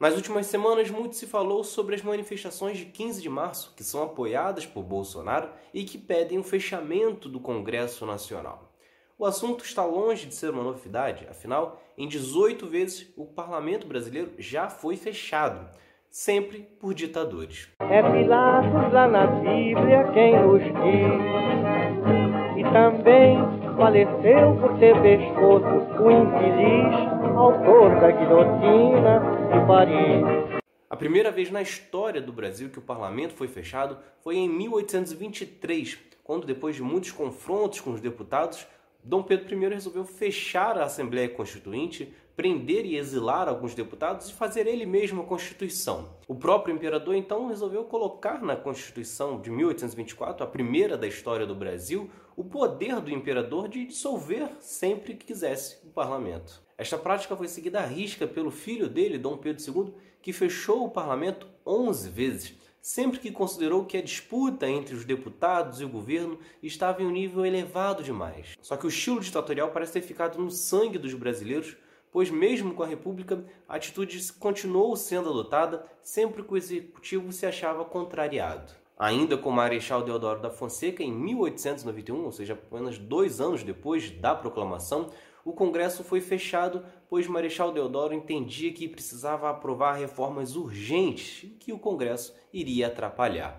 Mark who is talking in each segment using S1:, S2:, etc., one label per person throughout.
S1: Nas últimas semanas, muito se falou sobre as manifestações de 15 de março, que são apoiadas por Bolsonaro e que pedem o fechamento do Congresso Nacional. O assunto está longe de ser uma novidade, afinal, em 18 vezes o parlamento brasileiro já foi fechado, sempre por ditadores.
S2: É Pilatos lá na Bíblia quem nos diz, e também faleceu por ter pescoço o infeliz autor da guilhotina de Paris.
S1: A primeira vez na história do Brasil que o parlamento foi fechado foi em 1823, quando, depois de muitos confrontos com os deputados, Dom Pedro I resolveu fechar a Assembleia Constituinte, prender e exilar alguns deputados e fazer ele mesmo a Constituição. O próprio imperador então resolveu colocar na Constituição de 1824, a primeira da história do Brasil, o poder do imperador de dissolver sempre que quisesse o parlamento. Esta prática foi seguida à risca pelo filho dele, Dom Pedro II, que fechou o parlamento 11 vezes, sempre que considerou que a disputa entre os deputados e o governo estava em um nível elevado demais. Só que o estilo ditatorial parece ter ficado no sangue dos brasileiros, pois mesmo com a República, a atitude continuou sendo adotada sempre que o executivo se achava contrariado. Ainda com Marechal Deodoro da Fonseca, em 1891, ou seja, apenas dois anos depois da proclamação, o Congresso foi fechado, pois Marechal Deodoro entendia que precisava aprovar reformas urgentes que o Congresso iria atrapalhar.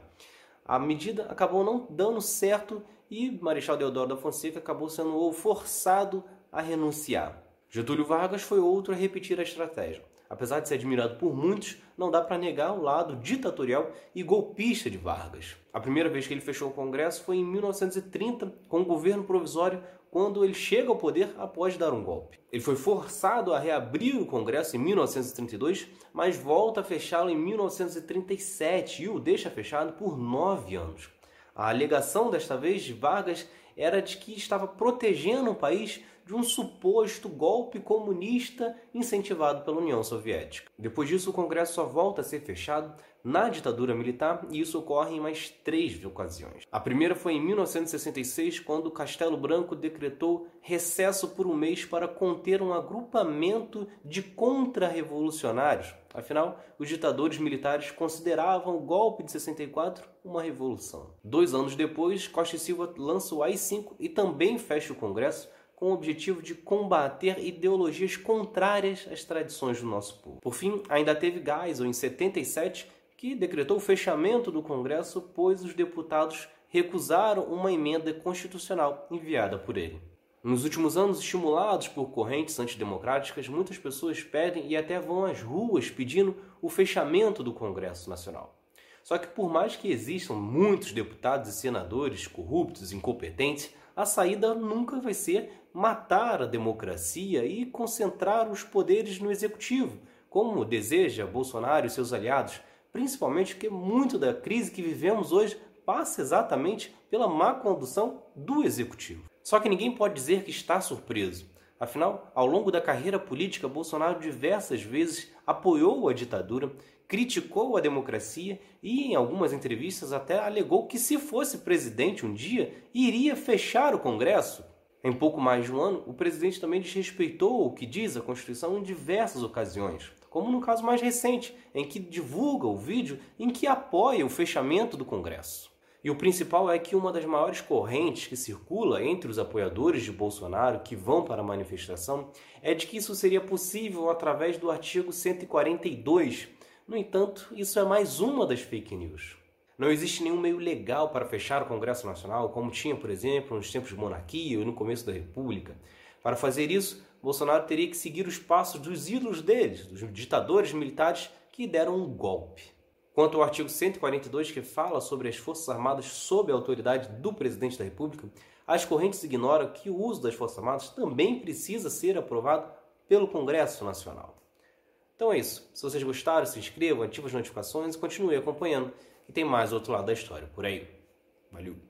S1: A medida acabou não dando certo e Marechal Deodoro da Fonseca acabou sendo forçado a renunciar. Getúlio Vargas foi outro a repetir a estratégia. Apesar de ser admirado por muitos, não dá para negar o lado ditatorial e golpista de Vargas. A primeira vez que ele fechou o Congresso foi em 1930, com o governo provisório quando ele chega ao poder após dar um golpe. Ele foi forçado a reabrir o Congresso em 1932, mas volta a fechá-lo em 1937 e o deixa fechado por nove anos. A alegação desta vez de Vargas era de que estava protegendo o país de um suposto golpe comunista incentivado pela União Soviética. Depois disso, o Congresso só volta a ser fechado na ditadura militar e isso ocorre em mais três ocasiões. A primeira foi em 1966, quando Castelo Branco decretou recesso por um mês para conter um agrupamento de contra-revolucionários. Afinal, os ditadores militares consideravam o golpe de 64 uma revolução. Dois anos depois, Costa e Silva lança o AI-5 e também fecha o Congresso com o objetivo de combater ideologias contrárias às tradições do nosso povo. Por fim, ainda teve Geisel, em 77, que decretou o fechamento do Congresso, pois os deputados recusaram uma emenda constitucional enviada por ele. Nos últimos anos, estimulados por correntes antidemocráticas, muitas pessoas pedem e até vão às ruas pedindo o fechamento do Congresso Nacional. Só que, por mais que existam muitos deputados e senadores corruptos, incompetentes, a saída nunca vai ser matar a democracia e concentrar os poderes no executivo, como deseja Bolsonaro e seus aliados, principalmente porque muito da crise que vivemos hoje passa exatamente pela má condução do executivo. Só que ninguém pode dizer que está surpreso. Afinal, ao longo da carreira política, Bolsonaro diversas vezes apoiou a ditadura, criticou a democracia e, em algumas entrevistas, até alegou que, se fosse presidente um dia, iria fechar o Congresso. Em pouco mais de um ano, o presidente também desrespeitou o que diz a Constituição em diversas ocasiões, como no caso mais recente, em que divulga o vídeo em que apoia o fechamento do Congresso. E o principal é que uma das maiores correntes que circula entre os apoiadores de Bolsonaro que vão para a manifestação é de que isso seria possível através do artigo 142. No entanto, isso é mais uma das fake news. Não existe nenhum meio legal para fechar o Congresso Nacional, como tinha, por exemplo, nos tempos de monarquia ou no começo da República. Para fazer isso, Bolsonaro teria que seguir os passos dos ídolos deles, dos ditadores militares que deram um golpe. Quanto ao artigo 142, que fala sobre as Forças Armadas sob a autoridade do presidente da República, as correntes ignoram que o uso das Forças Armadas também precisa ser aprovado pelo Congresso Nacional. Então é isso. Se vocês gostaram, se inscrevam, ativem as notificações e continue acompanhando. E tem mais outro lado da história por aí. Valeu!